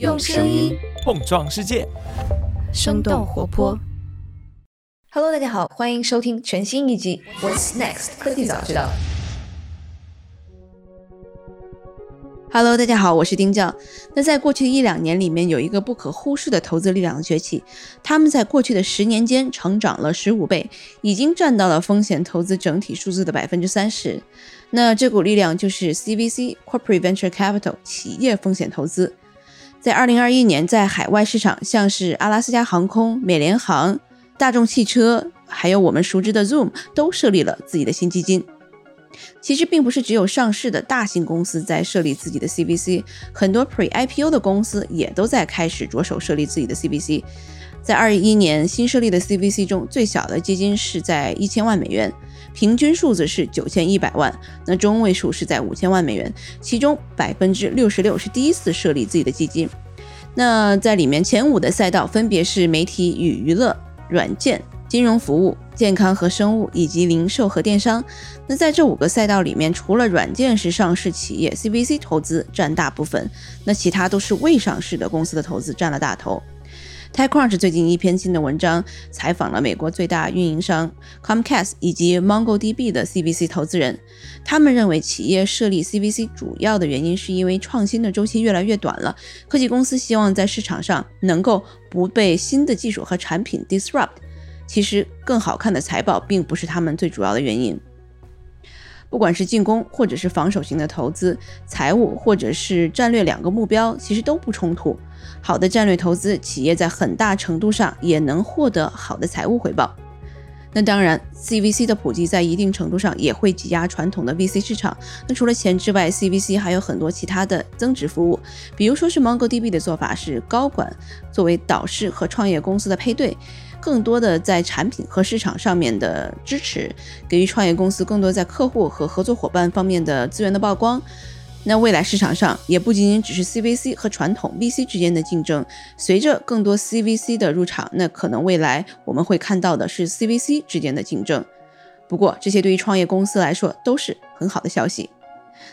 用声音碰撞世界，生动活泼。Hello，大家好，欢迎收听全新一集《What's Next 科技早知道》。Hello，大家好，我是丁酱。那在过去一两年里面，有一个不可忽视的投资力量的崛起，他们在过去的十年间成长了十五倍，已经占到了风险投资整体数字的百分之三十。那这股力量就是 CVC（Corporate Venture Capital） 企业风险投资。在二零二一年，在海外市场，像是阿拉斯加航空、美联航、大众汽车，还有我们熟知的 Zoom，都设立了自己的新基金。其实并不是只有上市的大型公司在设立自己的 CVC，很多 Pre-IPO 的公司也都在开始着手设立自己的 CVC。在二一年新设立的 CVC 中，最小的基金是在一千万美元，平均数字是九千一百万，那中位数是在五千万美元，其中百分之六十六是第一次设立自己的基金。那在里面前五的赛道分别是媒体与娱乐、软件、金融服务、健康和生物以及零售和电商。那在这五个赛道里面，除了软件是上市企业 CVC 投资占大部分，那其他都是未上市的公司的投资占了大头。TechCrunch 最近一篇新的文章采访了美国最大运营商 Comcast 以及 MongoDB 的 CVC 投资人，他们认为企业设立 CVC 主要的原因是因为创新的周期越来越短了，科技公司希望在市场上能够不被新的技术和产品 disrupt。其实更好看的财报并不是他们最主要的原因。不管是进攻或者是防守型的投资，财务或者是战略两个目标其实都不冲突。好的战略投资，企业在很大程度上也能获得好的财务回报。那当然，CVC 的普及在一定程度上也会挤压传统的 VC 市场。那除了钱之外，CVC 还有很多其他的增值服务，比如说是 MongoDB 的做法是高管作为导师和创业公司的配对。更多的在产品和市场上面的支持，给予创业公司更多在客户和合作伙伴方面的资源的曝光。那未来市场上也不仅仅只是 CVC 和传统 VC 之间的竞争，随着更多 CVC 的入场，那可能未来我们会看到的是 CVC 之间的竞争。不过这些对于创业公司来说都是很好的消息。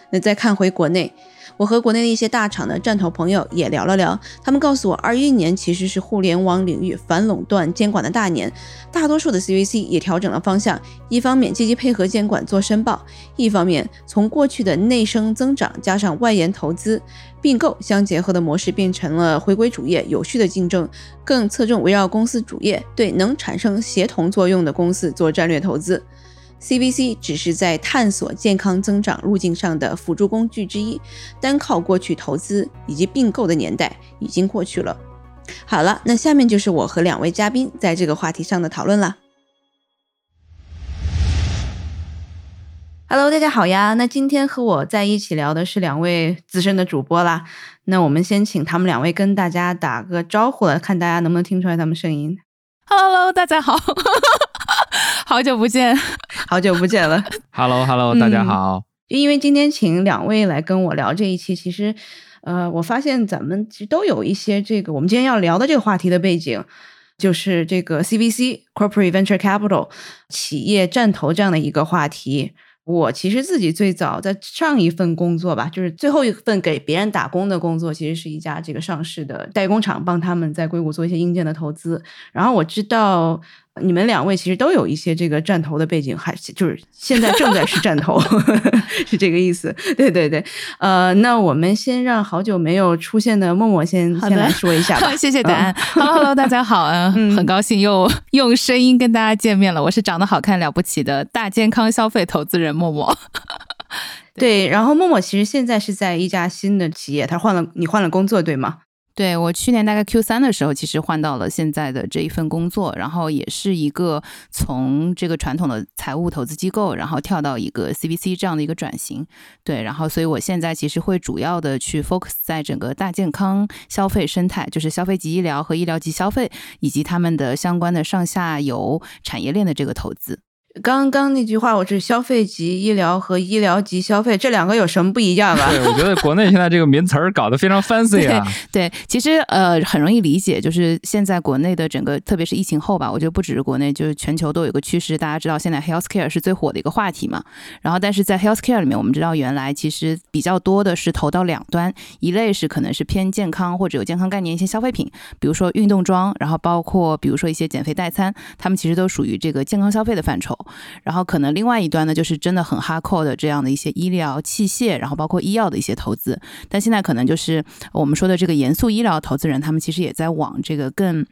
那再看回国内。我和国内的一些大厂的战投朋友也聊了聊，他们告诉我，二一年其实是互联网领域反垄断监管的大年，大多数的 CVC 也调整了方向，一方面积极配合监管做申报，一方面从过去的内生增长加上外延投资并购相结合的模式，变成了回归主业有序的竞争，更侧重围绕公司主业对能产生协同作用的公司做战略投资。CVC 只是在探索健康增长路径上的辅助工具之一，单靠过去投资以及并购的年代已经过去了。好了，那下面就是我和两位嘉宾在这个话题上的讨论了。Hello，大家好呀！那今天和我在一起聊的是两位资深的主播啦。那我们先请他们两位跟大家打个招呼了，看大家能不能听出来他们声音。Hello，大家好。好久不见，好久不见了。Hello，Hello，大家好。因为今天请两位来跟我聊这一期，其实，呃，我发现咱们其实都有一些这个我们今天要聊的这个话题的背景，就是这个 CVC（Corporate Venture Capital） 企业战投这样的一个话题。我其实自己最早在上一份工作吧，就是最后一份给别人打工的工作，其实是一家这个上市的代工厂，帮他们在硅谷做一些硬件的投资。然后我知道。你们两位其实都有一些这个战投的背景，还就是现在正在是战投，是这个意思。对对对，呃，那我们先让好久没有出现的默默先先来说一下吧。谢谢答案。Hello Hello，大家好，嗯，很高兴又用声音跟大家见面了。我是长得好看了不起的大健康消费投资人默默。对，然后默默其实现在是在一家新的企业，他换了你换了工作对吗？对我去年大概 Q 三的时候，其实换到了现在的这一份工作，然后也是一个从这个传统的财务投资机构，然后跳到一个 CVC 这样的一个转型。对，然后所以我现在其实会主要的去 focus 在整个大健康消费生态，就是消费级医疗和医疗级消费以及他们的相关的上下游产业链的这个投资。刚刚那句话，我是消费级医疗和医疗级消费，这两个有什么不一样啊？对，我觉得国内现在这个名词儿搞得非常 fancy 啊。对，其实呃很容易理解，就是现在国内的整个，特别是疫情后吧，我觉得不只是国内，就是全球都有一个趋势。大家知道现在 healthcare 是最火的一个话题嘛。然后，但是在 healthcare 里面，我们知道原来其实比较多的是投到两端，一类是可能是偏健康或者有健康概念一些消费品，比如说运动装，然后包括比如说一些减肥代餐，他们其实都属于这个健康消费的范畴。然后可能另外一端呢，就是真的很 hardcore 的这样的一些医疗器械，然后包括医药的一些投资。但现在可能就是我们说的这个严肃医疗投资人，他们其实也在往这个更。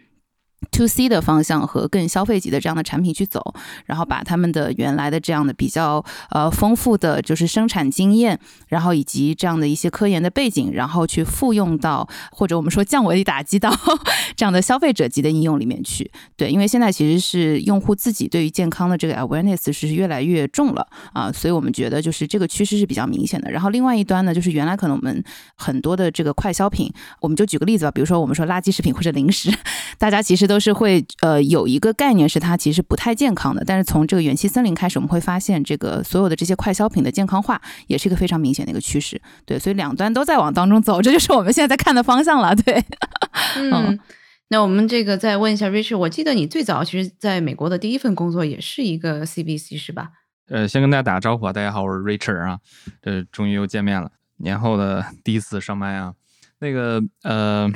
To C 的方向和更消费级的这样的产品去走，然后把他们的原来的这样的比较呃丰富的就是生产经验，然后以及这样的一些科研的背景，然后去复用到或者我们说降维打击到 这样的消费者级的应用里面去。对，因为现在其实是用户自己对于健康的这个 awareness 是越来越重了啊，所以我们觉得就是这个趋势是比较明显的。然后另外一端呢，就是原来可能我们很多的这个快消品，我们就举个例子吧，比如说我们说垃圾食品或者零食，大家其实都是会呃有一个概念是它其实不太健康的，但是从这个元气森林开始，我们会发现这个所有的这些快消品的健康化也是一个非常明显的一个趋势。对，所以两端都在往当中走，这就是我们现在在看的方向了。对，嗯，那我们这个再问一下 Richard，我记得你最早其实在美国的第一份工作也是一个 CBC 是吧？呃，先跟大家打个招呼啊，大家好，我是 Richard 啊，这终于又见面了，年后的第一次上麦啊，那个呃，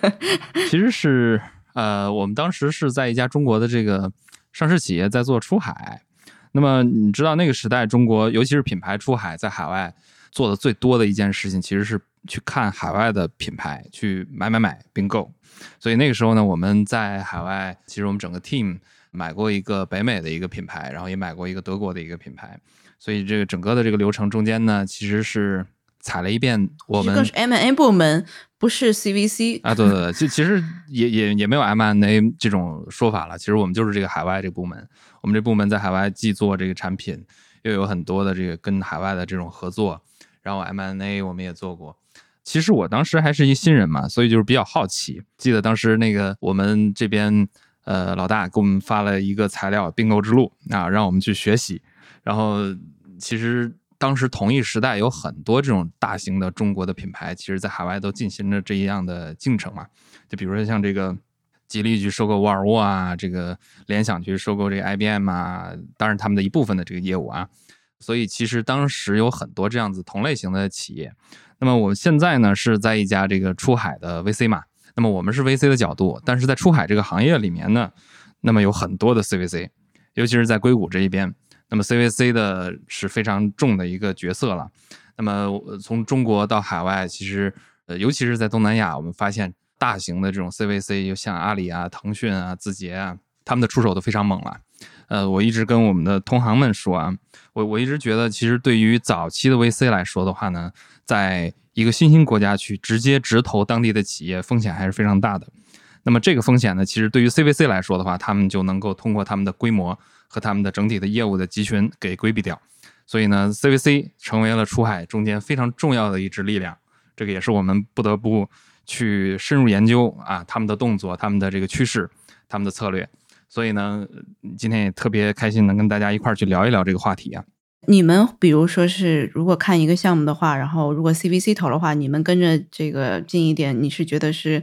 其实是。呃，我们当时是在一家中国的这个上市企业在做出海。那么你知道那个时代，中国尤其是品牌出海，在海外做的最多的一件事情，其实是去看海外的品牌，去买买买并购。所以那个时候呢，我们在海外，其实我们整个 team 买过一个北美的一个品牌，然后也买过一个德国的一个品牌。所以这个整个的这个流程中间呢，其实是踩了一遍我们。是 M&A 部门。不是 CVC 啊，对对对，就其实也也也没有 M&A 这种说法了。其实我们就是这个海外这个部门，我们这部门在海外既做这个产品，又有很多的这个跟海外的这种合作。然后 M&A 我们也做过。其实我当时还是一新人嘛，所以就是比较好奇。记得当时那个我们这边呃老大给我们发了一个材料《并购之路》啊，让我们去学习。然后其实。当时同一时代有很多这种大型的中国的品牌，其实在海外都进行着这样的进程嘛。就比如说像这个吉利去收购沃尔沃啊，这个联想去收购这个 IBM 啊，当然他们的一部分的这个业务啊。所以其实当时有很多这样子同类型的企业。那么我们现在呢是在一家这个出海的 VC 嘛。那么我们是 VC 的角度，但是在出海这个行业里面呢，那么有很多的 CVC，尤其是在硅谷这一边。那么 CVC 的是非常重的一个角色了。那么从中国到海外，其实呃，尤其是在东南亚，我们发现大型的这种 CVC，就像阿里啊、腾讯啊、字节啊，他们的出手都非常猛了。呃，我一直跟我们的同行们说啊，我我一直觉得，其实对于早期的 VC 来说的话呢，在一个新兴国家去直接直投当地的企业，风险还是非常大的。那么这个风险呢，其实对于 CVC 来说的话，他们就能够通过他们的规模。和他们的整体的业务的集群给规避掉，所以呢，CVC 成为了出海中间非常重要的一支力量。这个也是我们不得不去深入研究啊，他们的动作、他们的这个趋势、他们的策略。所以呢，今天也特别开心能跟大家一块儿去聊一聊这个话题啊。你们比如说是如果看一个项目的话，然后如果 CVC 投的话，你们跟着这个近一点，你是觉得是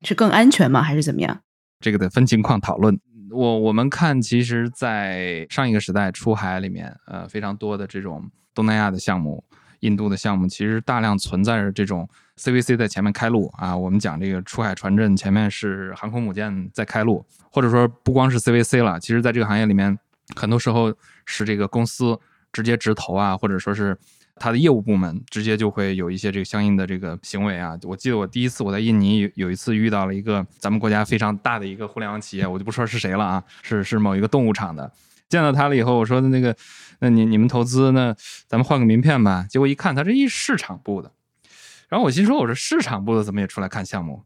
是更安全吗？还是怎么样？这个得分情况讨论。我我们看，其实，在上一个时代出海里面，呃，非常多的这种东南亚的项目、印度的项目，其实大量存在着这种 CVC 在前面开路啊。我们讲这个出海船阵，前面是航空母舰在开路，或者说不光是 CVC 了，其实在这个行业里面，很多时候是这个公司直接直投啊，或者说是。他的业务部门直接就会有一些这个相应的这个行为啊。我记得我第一次我在印尼有一次遇到了一个咱们国家非常大的一个互联网企业，我就不说是谁了啊，是是某一个动物厂的。见到他了以后，我说的那个，那你你们投资那咱们换个名片吧。结果一看，他是一市场部的。然后我心说，我说市场部的怎么也出来看项目？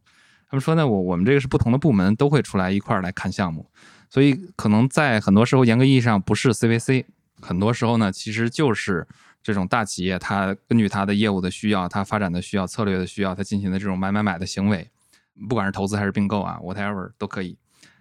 他们说呢，我我们这个是不同的部门都会出来一块儿来看项目，所以可能在很多时候严格意义上不是 CVC，很多时候呢其实就是。这种大企业，它根据它的业务的需要，它发展的需要，策略的需要，它进行的这种买买买的行为，不管是投资还是并购啊，whatever 都可以。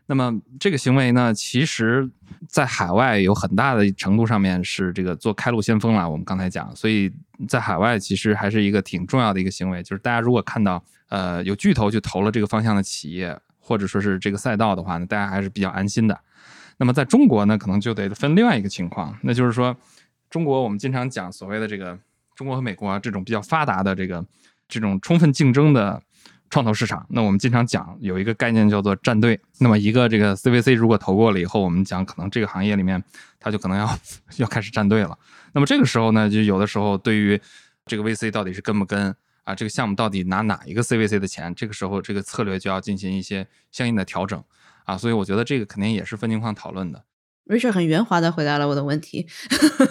那么这个行为呢，其实在海外有很大的程度上面是这个做开路先锋了。我们刚才讲，所以在海外其实还是一个挺重要的一个行为，就是大家如果看到呃有巨头去投了这个方向的企业，或者说是这个赛道的话呢，大家还是比较安心的。那么在中国呢，可能就得分另外一个情况，那就是说，中国我们经常讲所谓的这个中国和美国啊这种比较发达的这个这种充分竞争的。创投市场，那我们经常讲有一个概念叫做站队。那么一个这个 CVC 如果投过了以后，我们讲可能这个行业里面它就可能要 要开始站队了。那么这个时候呢，就有的时候对于这个 VC 到底是跟不跟啊，这个项目到底拿哪一个 CVC 的钱，这个时候这个策略就要进行一些相应的调整啊。所以我觉得这个肯定也是分情况讨论的。Richard 很圆滑的回答了我的问题，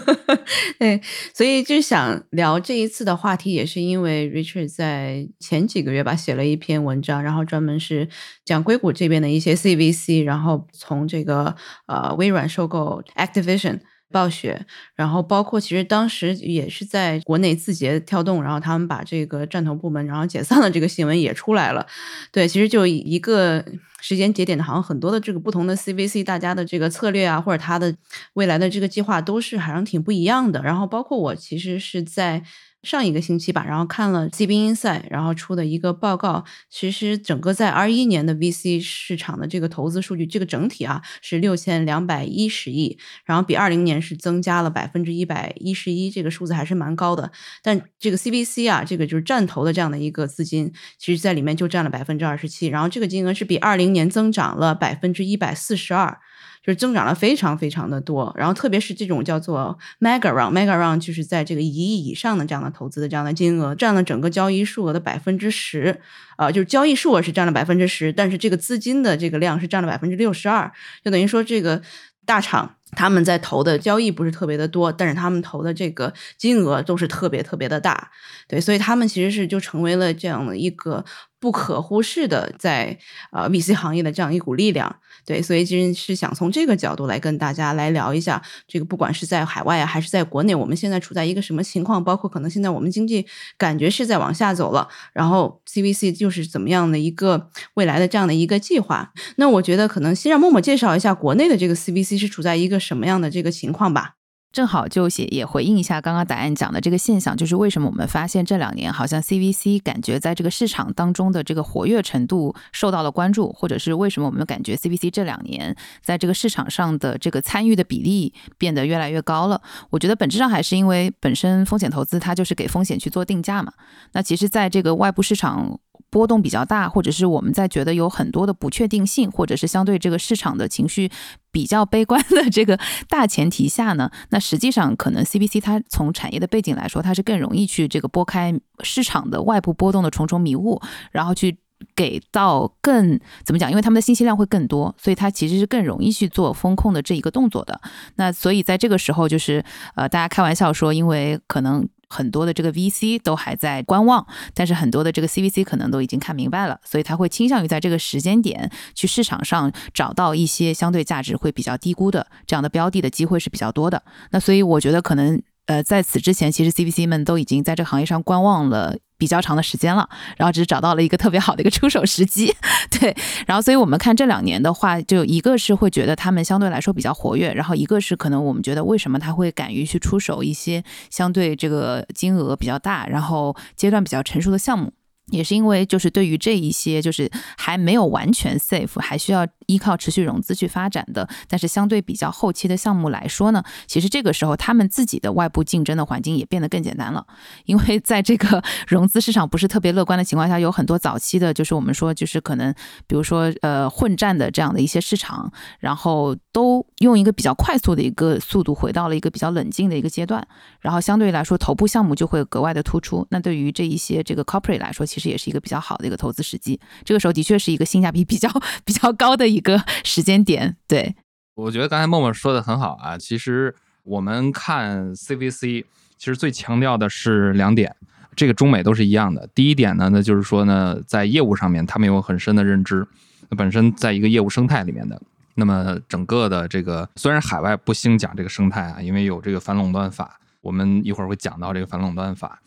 对，所以就想聊这一次的话题，也是因为 Richard 在前几个月吧写了一篇文章，然后专门是讲硅谷这边的一些 CVC，然后从这个呃微软收购 Activision。暴雪，然后包括其实当时也是在国内字节跳动，然后他们把这个战投部门然后解散了这个新闻也出来了。对，其实就一个时间节点的，好像很多的这个不同的 CVC，大家的这个策略啊，或者他的未来的这个计划都是好像挺不一样的。然后包括我其实是在。上一个星期吧，然后看了 CBN 艇然后出的一个报告，其实整个在二一年的 VC 市场的这个投资数据，这个整体啊是六千两百一十亿，然后比二零年是增加了百分之一百一十一，这个数字还是蛮高的。但这个 CBC 啊，这个就是战投的这样的一个资金，其实在里面就占了百分之二十七，然后这个金额是比二零年增长了百分之一百四十二。就是增长了非常非常的多，然后特别是这种叫做 mega round，mega round 就是在这个一亿以上的这样的投资的这样的金额，占了整个交易数额的百分之十，啊，就是交易数额是占了百分之十，但是这个资金的这个量是占了百分之六十二，就等于说这个大厂他们在投的交易不是特别的多，但是他们投的这个金额都是特别特别的大，对，所以他们其实是就成为了这样的一个。不可忽视的，在呃 VC 行业的这样一股力量，对，所以其实是想从这个角度来跟大家来聊一下，这个不管是在海外啊，还是在国内，我们现在处在一个什么情况？包括可能现在我们经济感觉是在往下走了，然后 CVC 就是怎么样的一个未来的这样的一个计划？那我觉得可能先让默默介绍一下国内的这个 CVC 是处在一个什么样的这个情况吧。正好就写也回应一下刚刚答案讲的这个现象，就是为什么我们发现这两年好像 CVC 感觉在这个市场当中的这个活跃程度受到了关注，或者是为什么我们感觉 CVC 这两年在这个市场上的这个参与的比例变得越来越高了？我觉得本质上还是因为本身风险投资它就是给风险去做定价嘛。那其实在这个外部市场。波动比较大，或者是我们在觉得有很多的不确定性，或者是相对这个市场的情绪比较悲观的这个大前提下呢，那实际上可能 CBC 它从产业的背景来说，它是更容易去这个拨开市场的外部波动的重重迷雾，然后去给到更怎么讲？因为他们的信息量会更多，所以它其实是更容易去做风控的这一个动作的。那所以在这个时候，就是呃，大家开玩笑说，因为可能。很多的这个 VC 都还在观望，但是很多的这个 CVC 可能都已经看明白了，所以他会倾向于在这个时间点去市场上找到一些相对价值会比较低估的这样的标的的机会是比较多的。那所以我觉得可能。呃，在此之前，其实 CVC 们都已经在这个行业上观望了比较长的时间了，然后只是找到了一个特别好的一个出手时机，对。然后，所以我们看这两年的话，就一个是会觉得他们相对来说比较活跃，然后一个是可能我们觉得为什么他会敢于去出手一些相对这个金额比较大，然后阶段比较成熟的项目。也是因为，就是对于这一些就是还没有完全 safe，还需要依靠持续融资去发展的，但是相对比较后期的项目来说呢，其实这个时候他们自己的外部竞争的环境也变得更简单了。因为在这个 融资市场不是特别乐观的情况下，有很多早期的，就是我们说就是可能，比如说呃混战的这样的一些市场，然后都用一个比较快速的一个速度回到了一个比较冷静的一个阶段，然后相对来说头部项目就会格外的突出。那对于这一些这个 corporate 来说，其实也是一个比较好的一个投资时机，这个时候的确是一个性价比比较 比较高的一个时间点。对，我觉得刚才默默说的很好啊。其实我们看 CVC，其实最强调的是两点，这个中美都是一样的。第一点呢，那就是说呢，在业务上面他们有很深的认知，那本身在一个业务生态里面的，那么整个的这个虽然海外不兴讲这个生态啊，因为有这个反垄断法，我们一会儿会讲到这个反垄断法。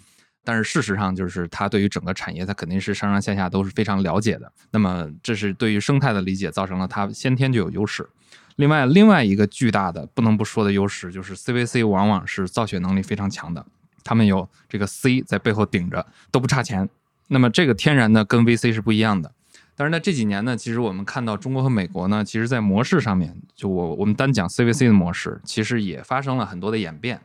但是事实上就是他对于整个产业，他肯定是上上下下都是非常了解的。那么这是对于生态的理解，造成了他先天就有优势。另外，另外一个巨大的不能不说的优势就是 CVC 往往是造血能力非常强的，他们有这个 C 在背后顶着，都不差钱。那么这个天然的跟 VC 是不一样的。但是呢，这几年呢，其实我们看到中国和美国呢，其实在模式上面，就我我们单讲 CVC 的模式，其实也发生了很多的演变。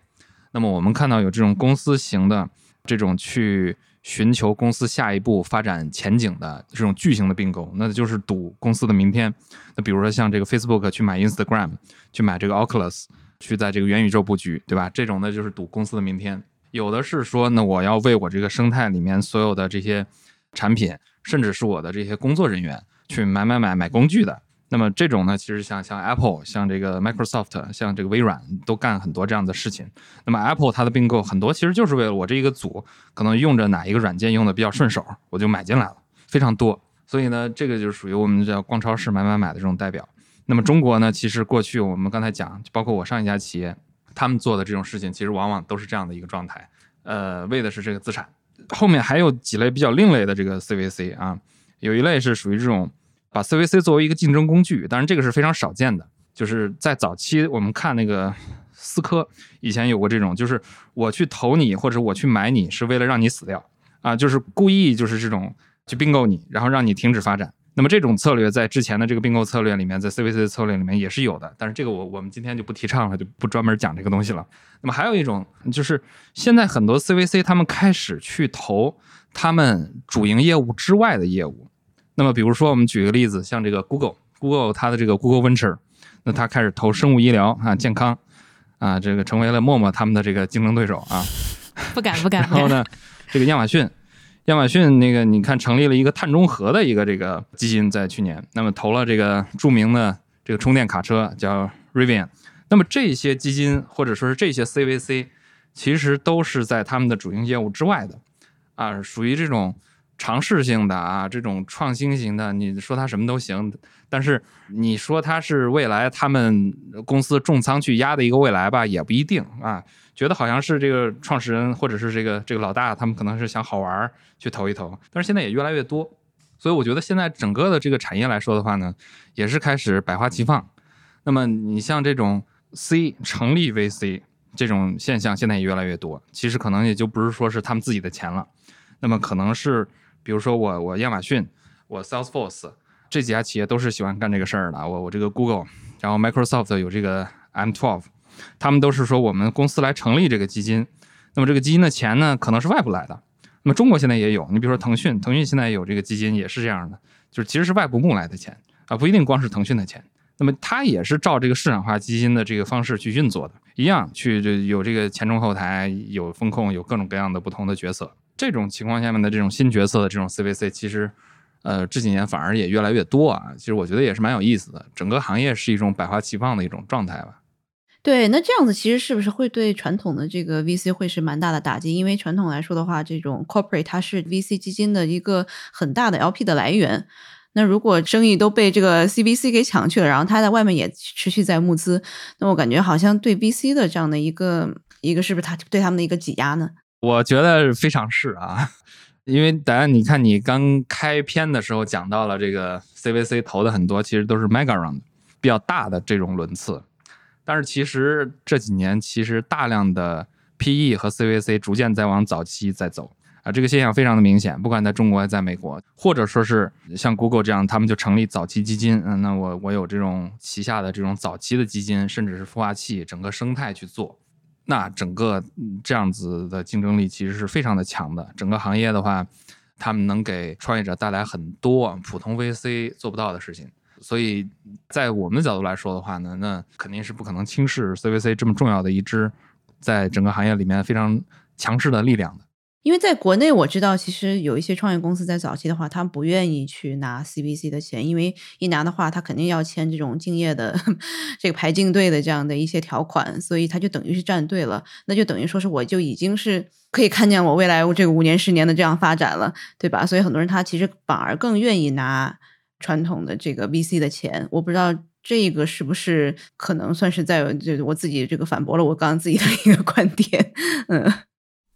那么我们看到有这种公司型的这种去寻求公司下一步发展前景的这种巨型的并购，那就是赌公司的明天。那比如说像这个 Facebook 去买 Instagram，去买这个 Oculus，去在这个元宇宙布局，对吧？这种呢就是赌公司的明天。有的是说，那我要为我这个生态里面所有的这些产品。甚至是我的这些工作人员去买买买买工具的，那么这种呢，其实像像 Apple、像这个 Microsoft、像这个微软都干很多这样的事情。那么 Apple 它的并购很多其实就是为了我这一个组可能用着哪一个软件用的比较顺手，我就买进来了，非常多。所以呢，这个就是属于我们叫逛超市买买买的这种代表。那么中国呢，其实过去我们刚才讲，包括我上一家企业，他们做的这种事情，其实往往都是这样的一个状态，呃，为的是这个资产。后面还有几类比较另类的这个 CVC 啊，有一类是属于这种把 CVC 作为一个竞争工具，当然这个是非常少见的。就是在早期我们看那个思科以前有过这种，就是我去投你或者我去买你是为了让你死掉啊，就是故意就是这种去并购你，然后让你停止发展。那么这种策略在之前的这个并购策略里面，在 CVC 的策略里面也是有的，但是这个我我们今天就不提倡了，就不专门讲这个东西了。那么还有一种就是现在很多 CVC 他们开始去投他们主营业务之外的业务。那么比如说我们举个例子，像这个 Google，Google 它的这个 Google Venture，那它开始投生物医疗啊、健康啊，这个成为了陌陌他们的这个竞争对手啊。不敢不敢。然后呢，这个亚马逊。亚马逊那个，你看成立了一个碳中和的一个这个基金，在去年，那么投了这个著名的这个充电卡车叫 Rivian。那么这些基金或者说是这些 CVC，其实都是在他们的主营业务之外的，啊，属于这种尝试性的啊，这种创新型的。你说它什么都行，但是你说它是未来他们公司重仓去压的一个未来吧，也不一定啊。觉得好像是这个创始人或者是这个这个老大，他们可能是想好玩去投一投，但是现在也越来越多，所以我觉得现在整个的这个产业来说的话呢，也是开始百花齐放。那么你像这种 C 成立 VC 这种现象，现在也越来越多。其实可能也就不是说是他们自己的钱了，那么可能是比如说我我亚马逊，我 Salesforce 这几家企业都是喜欢干这个事儿的。我我这个 Google，然后 Microsoft 有这个 M12。他们都是说我们公司来成立这个基金，那么这个基金的钱呢，可能是外部来的。那么中国现在也有，你比如说腾讯，腾讯现在有这个基金，也是这样的，就是其实是外部募来的钱啊，不一定光是腾讯的钱。那么它也是照这个市场化基金的这个方式去运作的，一样去就有这个前中后台，有风控，有各种各样的不同的角色。这种情况下面的这种新角色的这种 CVC，其实呃这几年反而也越来越多啊。其实我觉得也是蛮有意思的，整个行业是一种百花齐放的一种状态吧。对，那这样子其实是不是会对传统的这个 VC 会是蛮大的打击？因为传统来说的话，这种 corporate 它是 VC 基金的一个很大的 LP 的来源。那如果生意都被这个 CVC 给抢去了，然后它在外面也持续在募资，那我感觉好像对 VC 的这样的一个一个是不是它对他们的一个挤压呢？我觉得非常是啊，因为大家你看你刚开篇的时候讲到了这个 CVC 投的很多，其实都是 mega round 比较大的这种轮次。但是其实这几年，其实大量的 PE 和 CVC 逐渐在往早期在走啊，这个现象非常的明显。不管在中国还在美国，或者说是像 Google 这样，他们就成立早期基金。嗯，那我我有这种旗下的这种早期的基金，甚至是孵化器，整个生态去做，那整个这样子的竞争力其实是非常的强的。整个行业的话，他们能给创业者带来很多普通 VC 做不到的事情。所以在我们的角度来说的话呢，那肯定是不可能轻视 CVC 这么重要的一支，在整个行业里面非常强势的力量的。因为在国内我知道，其实有一些创业公司在早期的话，他不愿意去拿 CVC 的钱，因为一拿的话，他肯定要签这种敬业的 这个排竞队的这样的一些条款，所以他就等于是站队了，那就等于说是我就已经是可以看见我未来这个五年十年的这样发展了，对吧？所以很多人他其实反而更愿意拿。传统的这个 VC 的钱，我不知道这个是不是可能算是在就我自己这个反驳了我刚刚自己的一个观点，嗯。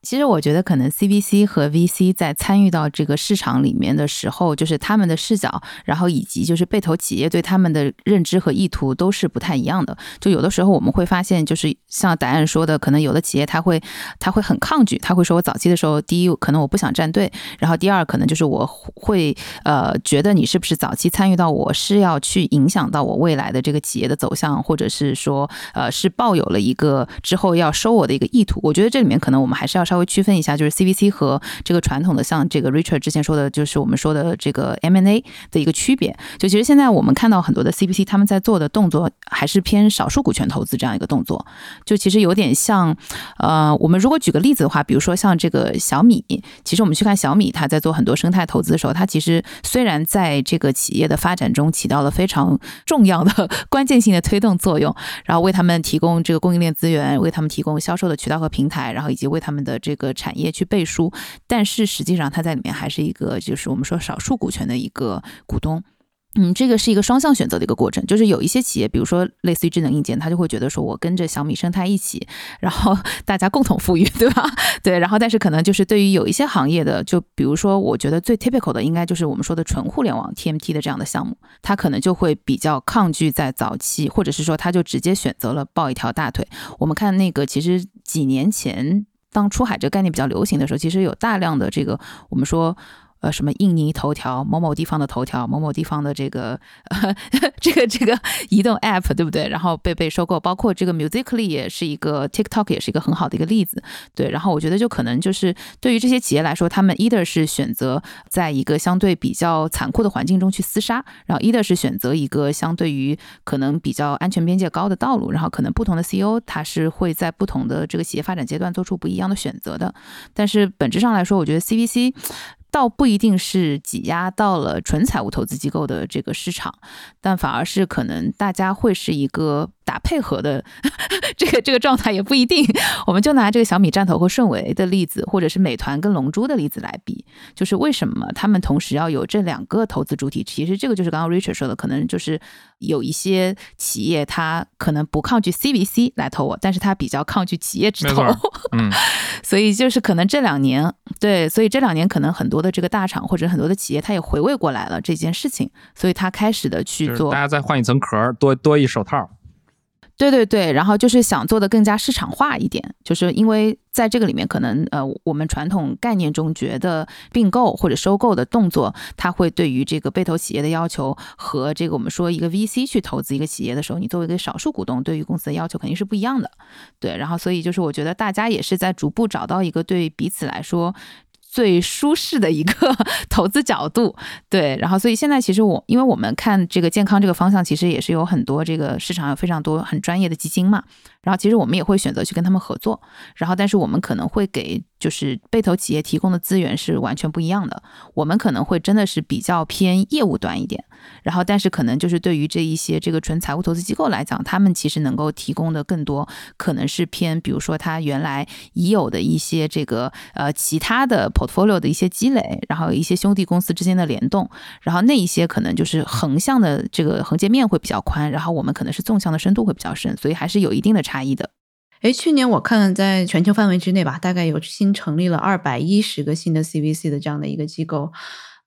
其实我觉得，可能 CVC 和 VC 在参与到这个市场里面的时候，就是他们的视角，然后以及就是被投企业对他们的认知和意图都是不太一样的。就有的时候我们会发现，就是像答案说的，可能有的企业他会他会很抗拒，他会说我早期的时候，第一可能我不想站队，然后第二可能就是我会呃觉得你是不是早期参与到我是要去影响到我未来的这个企业的走向，或者是说呃是抱有了一个之后要收我的一个意图。我觉得这里面可能我们还是要稍。稍微区分一下，就是 CVC 和这个传统的，像这个 Richard 之前说的，就是我们说的这个 M&A 的一个区别。就其实现在我们看到很多的 CVC 他们在做的动作，还是偏少数股权投资这样一个动作。就其实有点像，呃，我们如果举个例子的话，比如说像这个小米，其实我们去看小米，它在做很多生态投资的时候，它其实虽然在这个企业的发展中起到了非常重要的 关键性的推动作用，然后为他们提供这个供应链资源，为他们提供销售的渠道和平台，然后以及为他们的这个产业去背书，但是实际上它在里面还是一个，就是我们说少数股权的一个股东。嗯，这个是一个双向选择的一个过程，就是有一些企业，比如说类似于智能硬件，他就会觉得说我跟着小米生态一起，然后 大家共同富裕，对吧？对，然后但是可能就是对于有一些行业的，就比如说我觉得最 typical 的应该就是我们说的纯互联网 TMT 的这样的项目，他可能就会比较抗拒在早期，或者是说他就直接选择了抱一条大腿。我们看那个其实几年前。当出海这个概念比较流行的时候，其实有大量的这个我们说。呃，什么印尼头条，某某地方的头条，某某地方的这个 这个这个移动 App，对不对？然后被被收购，包括这个 Musically 也是一个 TikTok 也是一个很好的一个例子。对，然后我觉得就可能就是对于这些企业来说，他们 either 是选择在一个相对比较残酷的环境中去厮杀，然后 either 是选择一个相对于可能比较安全边界高的道路，然后可能不同的 CEO 他是会在不同的这个企业发展阶段做出不一样的选择的。但是本质上来说，我觉得 CVC。倒不一定是挤压到了纯财务投资机构的这个市场，但反而是可能大家会是一个。打配合的 这个这个状态也不一定，我们就拿这个小米站投和顺为的例子，或者是美团跟龙珠的例子来比，就是为什么他们同时要有这两个投资主体？其实这个就是刚刚 Richard 说的，可能就是有一些企业它可能不抗拒 CVC 来投我，但是他比较抗拒企业直投。嗯，所以就是可能这两年，对，所以这两年可能很多的这个大厂或者很多的企业，他也回味过来了这件事情，所以他开始的去做，大家再换一层壳，多多一手套。对对对，然后就是想做的更加市场化一点，就是因为在这个里面，可能呃，我们传统概念中觉得并购或者收购的动作，它会对于这个被投企业的要求和这个我们说一个 VC 去投资一个企业的时候，你作为一个少数股东，对于公司的要求肯定是不一样的。对，然后所以就是我觉得大家也是在逐步找到一个对彼此来说。最舒适的一个 投资角度，对，然后所以现在其实我，因为我们看这个健康这个方向，其实也是有很多这个市场有非常多很专业的基金嘛，然后其实我们也会选择去跟他们合作，然后但是我们可能会给。就是被投企业提供的资源是完全不一样的，我们可能会真的是比较偏业务端一点，然后但是可能就是对于这一些这个纯财务投资机构来讲，他们其实能够提供的更多，可能是偏比如说他原来已有的一些这个呃其他的 portfolio 的一些积累，然后一些兄弟公司之间的联动，然后那一些可能就是横向的这个横截面会比较宽，然后我们可能是纵向的深度会比较深，所以还是有一定的差异的。哎，去年我看在全球范围之内吧，大概有新成立了二百一十个新的 CVC 的这样的一个机构，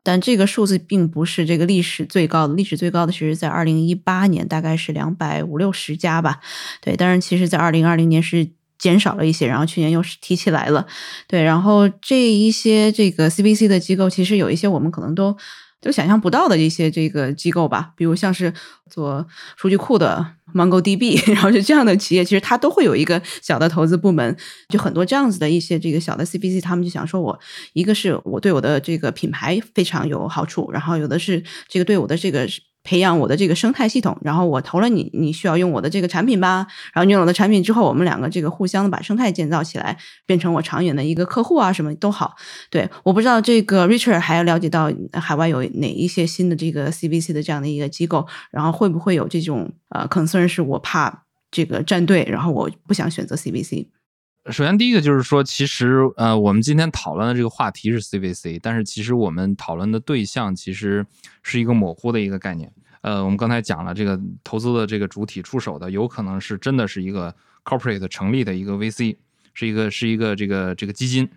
但这个数字并不是这个历史最高的，历史最高的其实在二零一八年，大概是两百五六十家吧。对，当然其实在二零二零年是减少了一些，然后去年又是提起来了。对，然后这一些这个 CBC 的机构，其实有一些我们可能都。就想象不到的一些这个机构吧，比如像是做数据库的 MongoDB，然后就这样的企业，其实它都会有一个小的投资部门，就很多这样子的一些这个小的 CBC，他们就想说，我一个是我对我的这个品牌非常有好处，然后有的是这个对我的这个。培养我的这个生态系统，然后我投了你，你需要用我的这个产品吧？然后你有了产品之后，我们两个这个互相的把生态建造起来，变成我长远的一个客户啊，什么都好。对，我不知道这个 Richard 还要了解到海外有哪一些新的这个 CVC 的这样的一个机构，然后会不会有这种呃 concern 是我怕这个站队，然后我不想选择 CVC。首先，第一个就是说，其实呃，我们今天讨论的这个话题是 CVC，但是其实我们讨论的对象其实是一个模糊的一个概念。呃，我们刚才讲了，这个投资的这个主体出手的，有可能是真的是一个 corporate 成立的一个 VC，是一个是一个这个这个基金，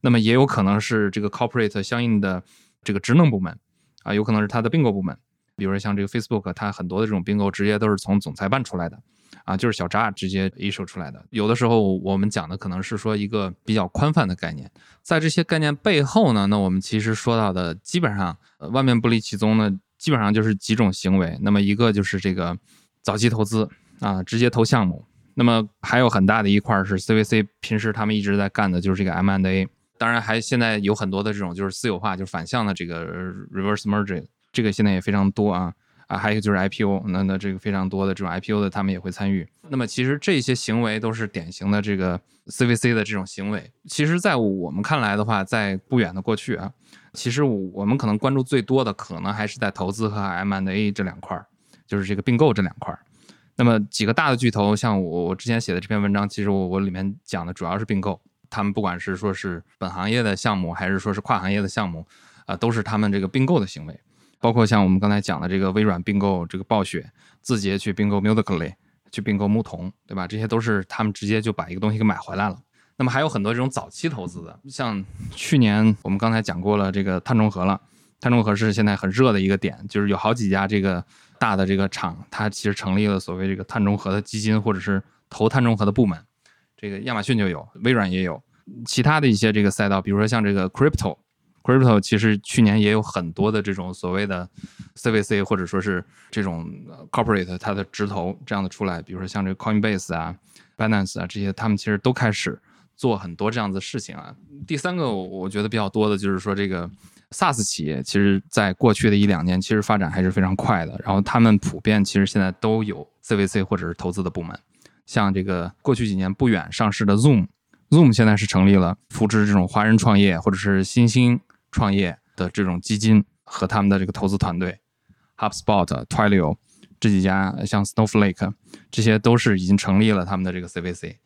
那么也有可能是这个 corporate 相应的这个职能部门啊，有可能是它的并购部门，比如说像这个 Facebook，它很多的这种并购直接都是从总裁办出来的。啊，就是小扎直接 issue 出来的。有的时候我们讲的可能是说一个比较宽泛的概念，在这些概念背后呢，那我们其实说到的基本上万变不离其宗呢，基本上就是几种行为。那么一个就是这个早期投资啊，直接投项目。那么还有很大的一块是 CVC 平时他们一直在干的就是这个 M&A。当然还现在有很多的这种就是私有化，就是反向的这个 reverse merger，这个现在也非常多啊。啊，还有就是 IPO，那那这个非常多的这种 IPO 的，他们也会参与。那么其实这些行为都是典型的这个 CVC 的这种行为。其实，在我们看来的话，在不远的过去啊，其实我们可能关注最多的，可能还是在投资和 M&A 这两块儿，就是这个并购这两块儿。那么几个大的巨头，像我我之前写的这篇文章，其实我我里面讲的主要是并购。他们不管是说是本行业的项目，还是说是跨行业的项目，啊，都是他们这个并购的行为。包括像我们刚才讲的这个微软并购这个暴雪，字节去并购 Musically，去并购牧童，对吧？这些都是他们直接就把一个东西给买回来了。那么还有很多这种早期投资的，像去年我们刚才讲过了这个碳中和了，碳中和是现在很热的一个点，就是有好几家这个大的这个厂，它其实成立了所谓这个碳中和的基金或者是投碳中和的部门。这个亚马逊就有，微软也有，其他的一些这个赛道，比如说像这个 Crypto。Crypto 其实去年也有很多的这种所谓的 CVC 或者说是这种 corporate 它的直投这样的出来，比如说像这个 Coinbase 啊、Binance 啊这些，他们其实都开始做很多这样的事情啊。第三个我觉得比较多的就是说这个 SaaS 企业，其实在过去的一两年其实发展还是非常快的，然后他们普遍其实现在都有 CVC 或者是投资的部门，像这个过去几年不远上市的 Zoom，Zoom 现在是成立了扶持这种华人创业或者是新兴。创业的这种基金和他们的这个投资团队，HubSpot、Twilio 这几家，像 Snowflake，这些都是已经成立了他们的这个 CVC。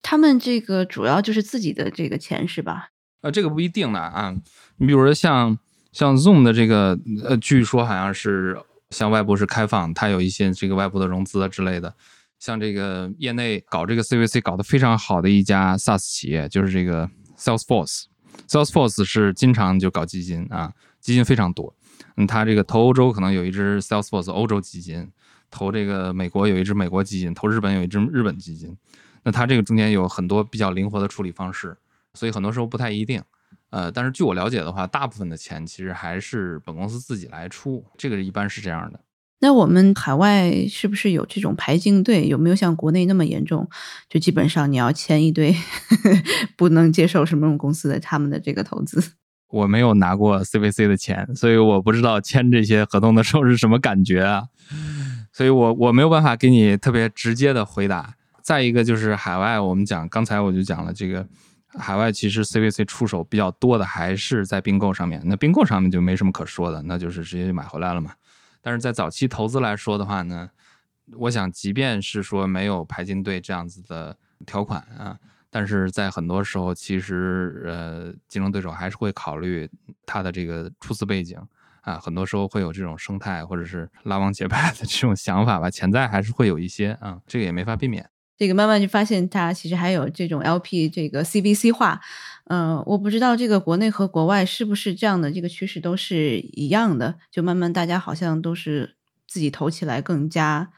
他们这个主要就是自己的这个钱是吧？呃，这个不一定的啊。你比如说像像 Zoom 的这个，呃，据说好像是向外部是开放，它有一些这个外部的融资啊之类的。像这个业内搞这个 CVC 搞得非常好的一家 SaaS 企业，就是这个 Salesforce。Salesforce 是经常就搞基金啊，基金非常多。嗯，他这个投欧洲可能有一支 Salesforce 欧洲基金，投这个美国有一支美国基金，投日本有一支日本基金。那他这个中间有很多比较灵活的处理方式，所以很多时候不太一定。呃，但是据我了解的话，大部分的钱其实还是本公司自己来出，这个一般是这样的。那我们海外是不是有这种排进队？有没有像国内那么严重？就基本上你要签一堆 不能接受什么公司的他们的这个投资。我没有拿过 CVC 的钱，所以我不知道签这些合同的时候是什么感觉啊。所以我我没有办法给你特别直接的回答。再一个就是海外，我们讲刚才我就讲了，这个海外其实 CVC 出手比较多的还是在并购上面。那并购上面就没什么可说的，那就是直接就买回来了嘛。但是在早期投资来说的话呢，我想即便是说没有排进队这样子的条款啊，但是在很多时候，其实呃，竞争对手还是会考虑他的这个初次背景啊，很多时候会有这种生态或者是拉帮结派的这种想法吧，潜在还是会有一些啊，这个也没法避免。这个慢慢就发现，它其实还有这种 LP 这个 CVC 化，嗯，我不知道这个国内和国外是不是这样的这个趋势都是一样的，就慢慢大家好像都是自己投起来更加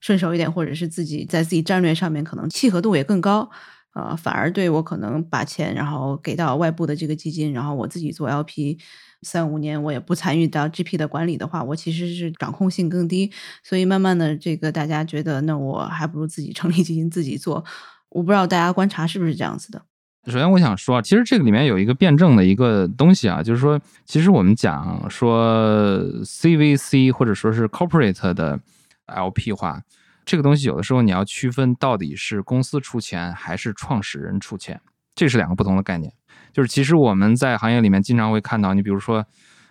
顺手一点，或者是自己在自己战略上面可能契合度也更高，呃，反而对我可能把钱然后给到外部的这个基金，然后我自己做 LP。三五年我也不参与到 GP 的管理的话，我其实是掌控性更低，所以慢慢的这个大家觉得，那我还不如自己成立基金自己做。我不知道大家观察是不是这样子的。首先我想说啊，其实这个里面有一个辩证的一个东西啊，就是说，其实我们讲说 CVC 或者说是 Corporate 的 LP 化，这个东西有的时候你要区分到底是公司出钱还是创始人出钱，这是两个不同的概念。就是其实我们在行业里面经常会看到，你比如说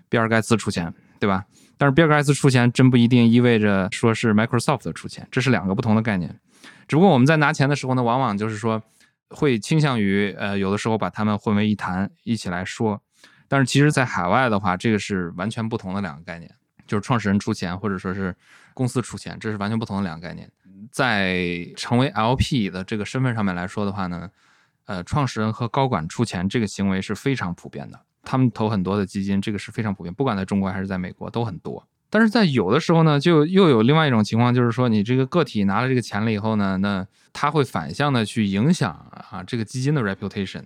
比尔盖茨出钱，对吧？但是比尔盖茨出钱真不一定意味着说是 Microsoft 出钱，这是两个不同的概念。只不过我们在拿钱的时候呢，往往就是说会倾向于呃有的时候把他们混为一谈一起来说。但是其实，在海外的话，这个是完全不同的两个概念，就是创始人出钱或者说是公司出钱，这是完全不同的两个概念。在成为 LP 的这个身份上面来说的话呢。呃，创始人和高管出钱这个行为是非常普遍的，他们投很多的基金，这个是非常普遍，不管在中国还是在美国都很多。但是在有的时候呢，就又有另外一种情况，就是说你这个个体拿了这个钱了以后呢，那他会反向的去影响啊这个基金的 reputation。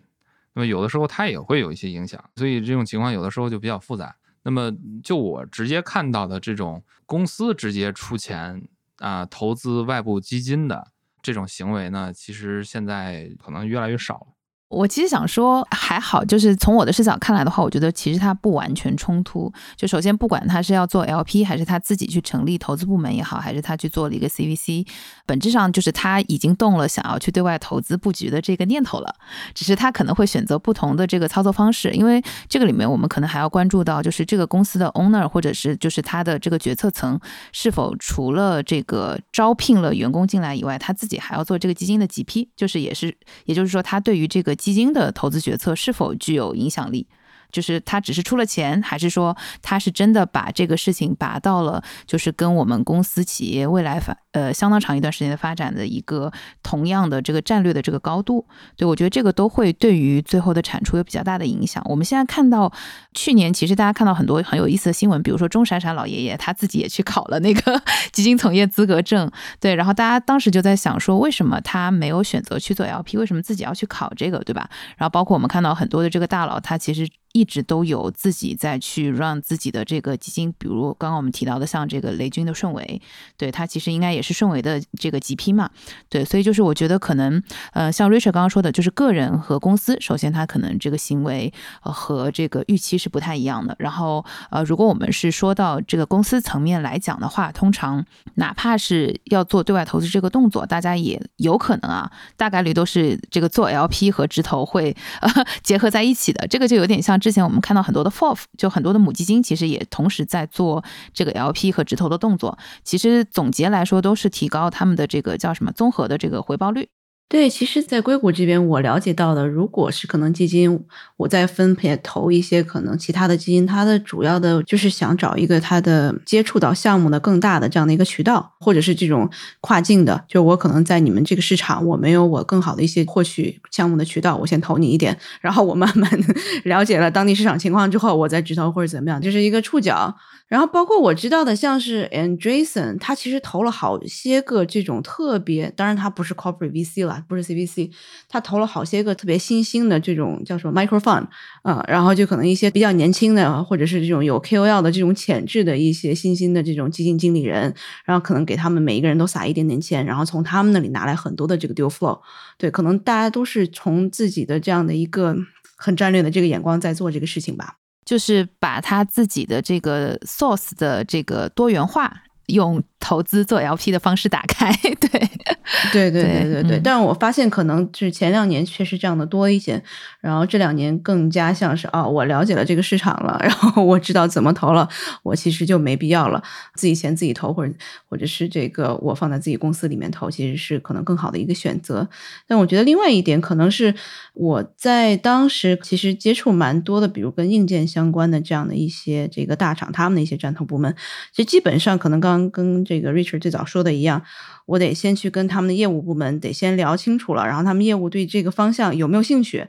那么有的时候它也会有一些影响，所以这种情况有的时候就比较复杂。那么就我直接看到的这种公司直接出钱啊投资外部基金的这种行为呢，其实现在可能越来越少了。我其实想说还好，就是从我的视角看来的话，我觉得其实它不完全冲突。就首先，不管他是要做 LP，还是他自己去成立投资部门也好，还是他去做了一个 CVC，本质上就是他已经动了想要去对外投资布局的这个念头了。只是他可能会选择不同的这个操作方式，因为这个里面我们可能还要关注到，就是这个公司的 owner 或者是就是他的这个决策层是否除了这个招聘了员工进来以外，他自己还要做这个基金的 GP，就是也是也就是说他对于这个基金的投资决策是否具有影响力？就是他只是出了钱，还是说他是真的把这个事情拔到了，就是跟我们公司企业未来发呃相当长一段时间的发展的一个同样的这个战略的这个高度？对我觉得这个都会对于最后的产出有比较大的影响。我们现在看到去年其实大家看到很多很有意思的新闻，比如说钟闪闪老爷爷他自己也去考了那个 基金从业资格证，对，然后大家当时就在想说，为什么他没有选择去做 LP，为什么自己要去考这个，对吧？然后包括我们看到很多的这个大佬，他其实。一直都有自己在去让自己的这个基金，比如刚刚我们提到的，像这个雷军的顺为，对他其实应该也是顺为的这个 GP 嘛，对，所以就是我觉得可能，呃，像 Richard 刚刚说的，就是个人和公司，首先他可能这个行为和这个预期是不太一样的。然后，呃，如果我们是说到这个公司层面来讲的话，通常哪怕是要做对外投资这个动作，大家也有可能啊，大概率都是这个做 LP 和直投会呃 结合在一起的，这个就有点像。之前我们看到很多的 FOF，就很多的母基金，其实也同时在做这个 LP 和直投的动作。其实总结来说，都是提高他们的这个叫什么综合的这个回报率。对，其实，在硅谷这边，我了解到的，如果是可能基金，我在分配投一些可能其他的基金，它的主要的就是想找一个它的接触到项目的更大的这样的一个渠道，或者是这种跨境的，就我可能在你们这个市场，我没有我更好的一些获取项目的渠道，我先投你一点，然后我慢慢 了解了当地市场情况之后，我再直投或者怎么样，就是一个触角。然后包括我知道的，像是 Andreessen，他其实投了好些个这种特别，当然他不是 Corporate VC 了，不是 CVC，他投了好些个特别新兴的这种叫什么 Micro Fund，嗯，然后就可能一些比较年轻的，或者是这种有 KOL 的这种潜质的一些新兴的这种基金经理人，然后可能给他们每一个人都撒一点点钱，然后从他们那里拿来很多的这个 deal flow，对，可能大家都是从自己的这样的一个很战略的这个眼光在做这个事情吧。就是把他自己的这个 source 的这个多元化用。投资做 LP 的方式打开，对，对对对对对。但是我发现可能是前两年确实这样的多一些，然后这两年更加像是啊，我了解了这个市场了，然后我知道怎么投了，我其实就没必要了，自己钱自己投，或者或者是这个我放在自己公司里面投，其实是可能更好的一个选择。但我觉得另外一点可能是我在当时其实接触蛮多的，比如跟硬件相关的这样的一些这个大厂，他们的一些战投部门，其实基本上可能刚刚跟这个个 Richard 最早说的一样，我得先去跟他们的业务部门得先聊清楚了，然后他们业务对这个方向有没有兴趣，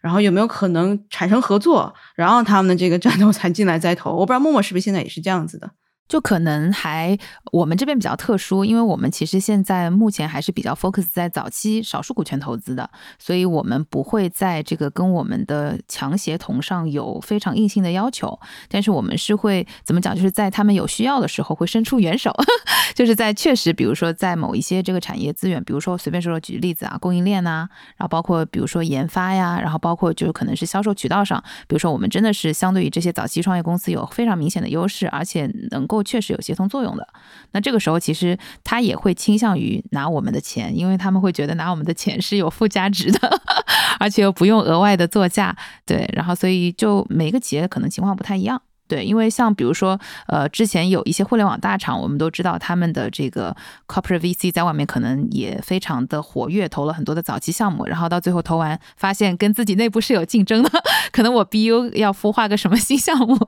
然后有没有可能产生合作，然后他们的这个 战斗才进来再投。我不知道默默是不是现在也是这样子的。就可能还我们这边比较特殊，因为我们其实现在目前还是比较 focus 在早期少数股权投资的，所以我们不会在这个跟我们的强协同上有非常硬性的要求，但是我们是会怎么讲，就是在他们有需要的时候会伸出援手，就是在确实，比如说在某一些这个产业资源，比如说随便说说举例子啊，供应链呐，然后包括比如说研发呀，然后包括就是可能是销售渠道上，比如说我们真的是相对于这些早期创业公司有非常明显的优势，而且能够。确实有协同作用的，那这个时候其实他也会倾向于拿我们的钱，因为他们会觉得拿我们的钱是有附加值的，而且又不用额外的作价，对，然后所以就每个企业可能情况不太一样。对，因为像比如说，呃，之前有一些互联网大厂，我们都知道他们的这个 corporate VC 在外面可能也非常的活跃，投了很多的早期项目，然后到最后投完，发现跟自己内部是有竞争的，可能我 BU 要孵化个什么新项目，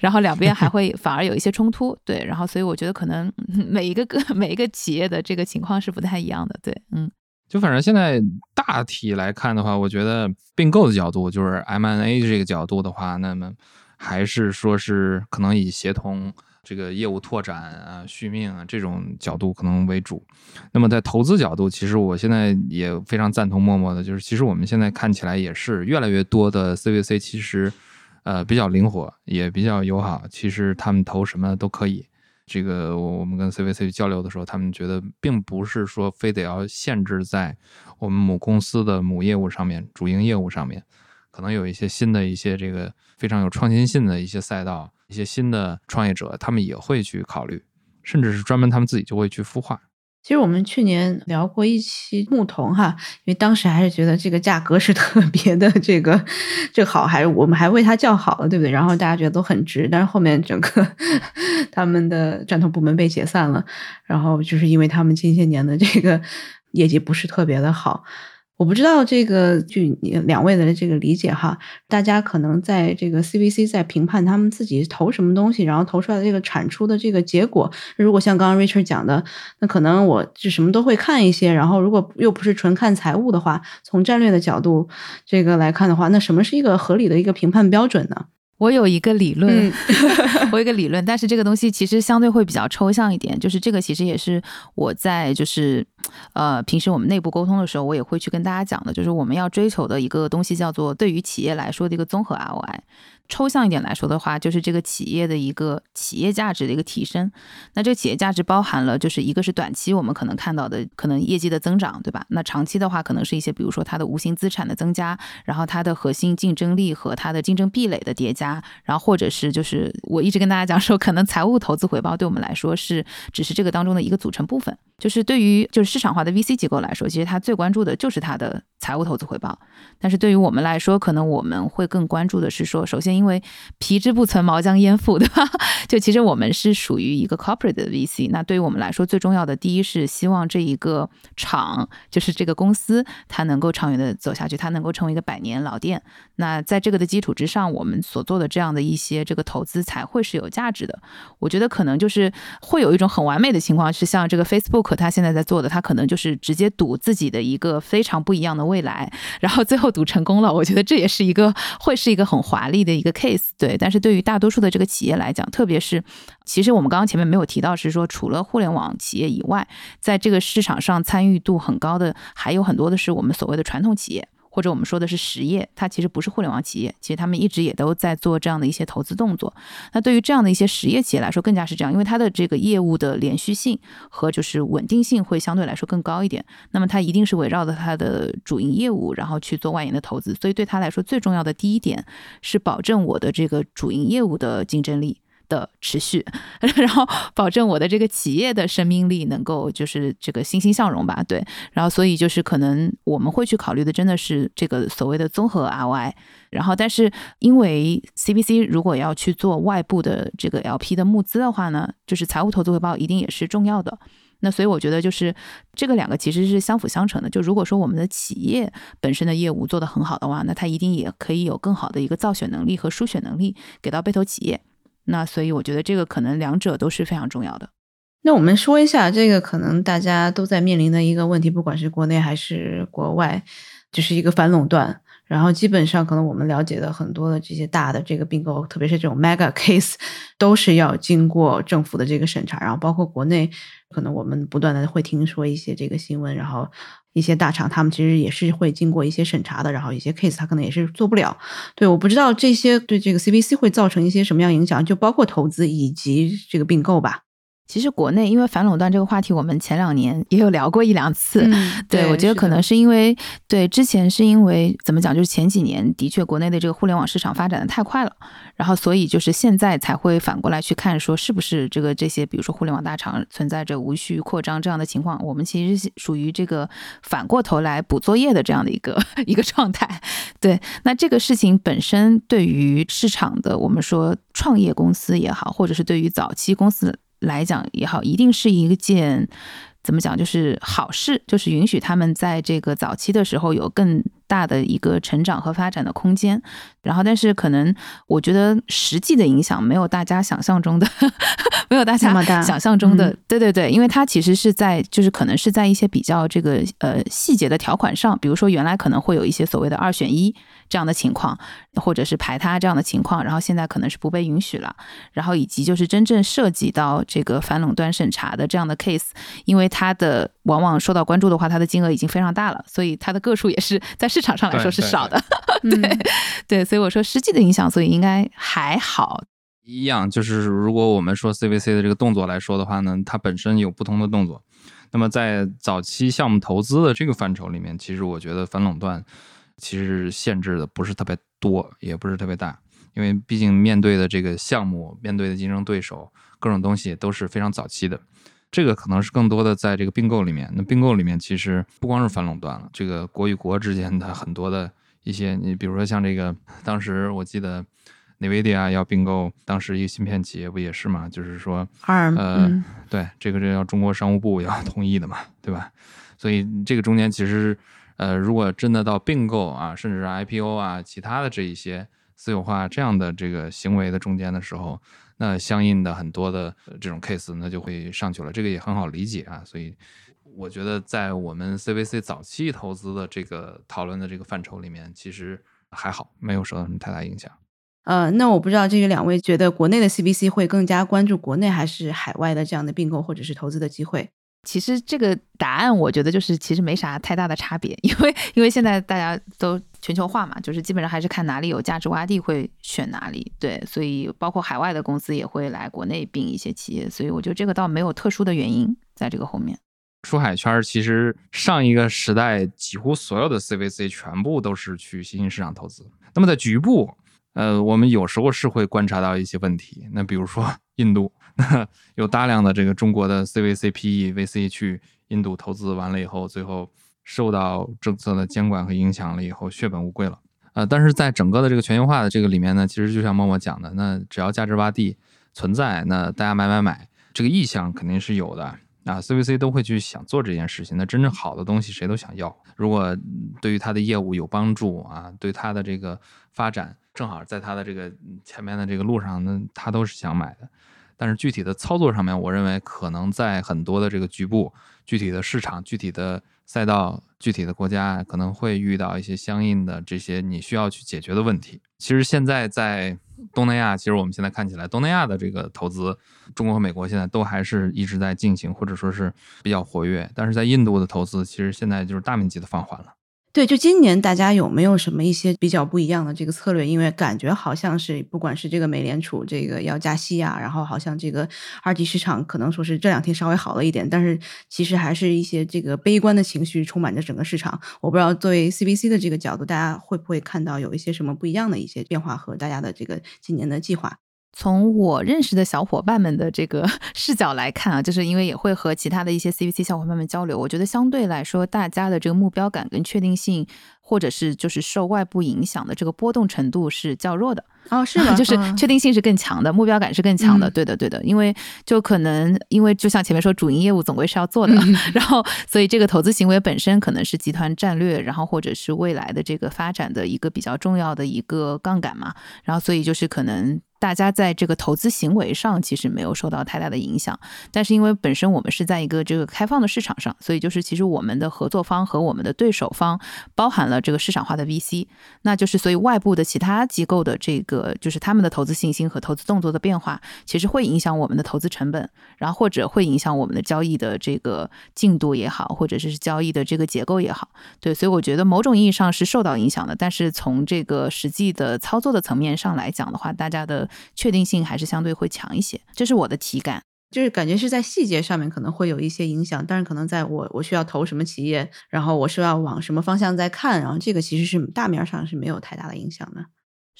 然后两边还会反而有一些冲突。对，然后所以我觉得可能每一个个每一个企业的这个情况是不太一样的。对，嗯。就反正现在大体来看的话，我觉得并购的角度，就是 M&A 这个角度的话，那么还是说是可能以协同这个业务拓展啊、续命啊这种角度可能为主。那么在投资角度，其实我现在也非常赞同默默的，就是其实我们现在看起来也是越来越多的 CVC，其实呃比较灵活，也比较友好，其实他们投什么都可以。这个我我们跟 CVC 交流的时候，他们觉得并不是说非得要限制在我们母公司的母业务上面、主营业务上面，可能有一些新的一些这个非常有创新性的一些赛道、一些新的创业者，他们也会去考虑，甚至是专门他们自己就会去孵化。其实我们去年聊过一期牧童哈，因为当时还是觉得这个价格是 特别的这个这个好，还是我们还为它叫好了，对不对？然后大家觉得都很值，但是后面整个 他们的战投部门被解散了，然后就是因为他们近些年的这个业绩不是特别的好。我不知道这个，据你两位的这个理解哈，大家可能在这个 CVC 在评判他们自己投什么东西，然后投出来的这个产出的这个结果，如果像刚刚 Richard 讲的，那可能我就什么都会看一些，然后如果又不是纯看财务的话，从战略的角度这个来看的话，那什么是一个合理的一个评判标准呢？我有一个理论，我有一个理论，但是这个东西其实相对会比较抽象一点。就是这个其实也是我在就是呃平时我们内部沟通的时候，我也会去跟大家讲的，就是我们要追求的一个东西叫做对于企业来说的一个综合 ROI。抽象一点来说的话，就是这个企业的一个企业价值的一个提升。那这个企业价值包含了，就是一个是短期我们可能看到的可能业绩的增长，对吧？那长期的话，可能是一些比如说它的无形资产的增加，然后它的核心竞争力和它的竞争壁垒的叠加，然后或者是就是我一直跟大家讲说，可能财务投资回报对我们来说是只是这个当中的一个组成部分。就是对于就是市场化的 VC 机构来说，其实它最关注的就是它的财务投资回报。但是对于我们来说，可能我们会更关注的是说，首先因为皮之不存，毛将焉附，对吧？就其实我们是属于一个 corporate 的 VC。那对于我们来说，最重要的第一是希望这一个厂，就是这个公司，它能够长远的走下去，它能够成为一个百年老店。那在这个的基础之上，我们所做的这样的一些这个投资才会是有价值的。我觉得可能就是会有一种很完美的情况，是像这个 Facebook。它现在在做的，它可能就是直接赌自己的一个非常不一样的未来，然后最后赌成功了。我觉得这也是一个会是一个很华丽的一个 case，对。但是对于大多数的这个企业来讲，特别是其实我们刚刚前面没有提到，是说除了互联网企业以外，在这个市场上参与度很高的还有很多的是我们所谓的传统企业。或者我们说的是实业，它其实不是互联网企业，其实他们一直也都在做这样的一些投资动作。那对于这样的一些实业企业来说，更加是这样，因为它的这个业务的连续性和就是稳定性会相对来说更高一点。那么它一定是围绕着它的主营业务，然后去做外延的投资。所以对他来说，最重要的第一点是保证我的这个主营业务的竞争力。的持续，然后保证我的这个企业的生命力能够就是这个欣欣向荣吧，对，然后所以就是可能我们会去考虑的真的是这个所谓的综合 ROI，然后但是因为 CBC 如果要去做外部的这个 LP 的募资的话呢，就是财务投资回报一定也是重要的，那所以我觉得就是这个两个其实是相辅相成的，就如果说我们的企业本身的业务做得很好的话，那它一定也可以有更好的一个造血能力和输血能力给到被投企业。那所以我觉得这个可能两者都是非常重要的。那我们说一下这个可能大家都在面临的一个问题，不管是国内还是国外，就是一个反垄断。然后基本上可能我们了解的很多的这些大的这个并购，特别是这种 mega case，都是要经过政府的这个审查。然后包括国内，可能我们不断的会听说一些这个新闻，然后。一些大厂，他们其实也是会经过一些审查的，然后一些 case 他可能也是做不了。对，我不知道这些对这个 CVC 会造成一些什么样影响，就包括投资以及这个并购吧。其实国内因为反垄断这个话题，我们前两年也有聊过一两次。对，我觉得可能是因为对之前是因为怎么讲，就是前几年的确国内的这个互联网市场发展的太快了，然后所以就是现在才会反过来去看，说是不是这个这些比如说互联网大厂存在着无序扩张这样的情况，我们其实属于这个反过头来补作业的这样的一个 一个状态。对，那这个事情本身对于市场的我们说创业公司也好，或者是对于早期公司。来讲也好，一定是一件怎么讲，就是好事，就是允许他们在这个早期的时候有更大的一个成长和发展的空间。然后，但是可能我觉得实际的影响没有大家想象中的，没有大家想象中的，对对对，因为它其实是在就是可能是在一些比较这个呃细节的条款上，比如说原来可能会有一些所谓的二选一这样的情况，或者是排他这样的情况，然后现在可能是不被允许了。然后以及就是真正涉及到这个反垄断审查的这样的 case，因为它的往往受到关注的话，它的金额已经非常大了，所以它的个数也是在市场上来说是少的。对对，所以。我说实际的影响，所以应该还好。一样，就是如果我们说 CVC 的这个动作来说的话呢，它本身有不同的动作。那么在早期项目投资的这个范畴里面，其实我觉得反垄断其实限制的不是特别多，也不是特别大，因为毕竟面对的这个项目、面对的竞争对手，各种东西都是非常早期的。这个可能是更多的在这个并购里面。那并购里面其实不光是反垄断了，这个国与国之间的很多的。一些你比如说像这个，当时我记得，NVIDIA 要并购当时一个芯片企业不也是嘛？就是说，呃，对，这个这要中国商务部要同意的嘛，对吧？所以这个中间其实，呃，如果真的到并购啊，甚至是 IPO 啊，其他的这一些私有化这样的这个行为的中间的时候，那相应的很多的这种 case 那就会上去了，这个也很好理解啊，所以。我觉得在我们 CVC 早期投资的这个讨论的这个范畴里面，其实还好，没有受到什么太大影响。呃，那我不知道这个两位觉得国内的 CVC 会更加关注国内还是海外的这样的并购或者是投资的机会？其实这个答案我觉得就是其实没啥太大的差别，因为因为现在大家都全球化嘛，就是基本上还是看哪里有价值洼地会选哪里。对，所以包括海外的公司也会来国内并一些企业，所以我觉得这个倒没有特殊的原因在这个后面。出海圈其实上一个时代几乎所有的 CVC 全部都是去新兴市场投资。那么在局部，呃，我们有时候是会观察到一些问题。那比如说 印度，有大量的这个中国的 CVC、PE、VC 去印度投资完了以后，最后受到政策的监管和影响了以后，血本无归了。呃，但是在整个的这个全球化的这个里面呢，其实就像默默讲的，那只要价值洼地存在，那大家买买买，这个意向肯定是有的。啊，CVC 都会去想做这件事情。那真正好的东西，谁都想要。如果对于他的业务有帮助啊，对他的这个发展正好在他的这个前面的这个路上，那他都是想买的。但是具体的操作上面，我认为可能在很多的这个局部、具体的市场、具体的赛道、具体的国家，可能会遇到一些相应的这些你需要去解决的问题。其实现在在。东南亚其实我们现在看起来，东南亚的这个投资，中国和美国现在都还是一直在进行，或者说是比较活跃。但是在印度的投资，其实现在就是大面积的放缓了。对，就今年大家有没有什么一些比较不一样的这个策略？因为感觉好像是不管是这个美联储这个要加息啊，然后好像这个二级市场可能说是这两天稍微好了一点，但是其实还是一些这个悲观的情绪充满着整个市场。我不知道作为 CBC 的这个角度，大家会不会看到有一些什么不一样的一些变化和大家的这个今年的计划？从我认识的小伙伴们的这个 视角来看啊，就是因为也会和其他的一些 CVC 小伙伴们交流，我觉得相对来说，大家的这个目标感跟确定性，或者是就是受外部影响的这个波动程度是较弱的。哦，是的？就是确定性是更强的，目标感是更强的。对的，对的。因为就可能因为就像前面说，主营业务总归是要做的，然后所以这个投资行为本身可能是集团战略，然后或者是未来的这个发展的一个比较重要的一个杠杆嘛。然后所以就是可能。大家在这个投资行为上其实没有受到太大的影响，但是因为本身我们是在一个这个开放的市场上，所以就是其实我们的合作方和我们的对手方包含了这个市场化的 VC，那就是所以外部的其他机构的这个就是他们的投资信心和投资动作的变化，其实会影响我们的投资成本，然后或者会影响我们的交易的这个进度也好，或者是交易的这个结构也好，对，所以我觉得某种意义上是受到影响的，但是从这个实际的操作的层面上来讲的话，大家的。确定性还是相对会强一些，这是我的体感，就是感觉是在细节上面可能会有一些影响，但是可能在我我需要投什么企业，然后我是要往什么方向在看，然后这个其实是大面上是没有太大的影响的。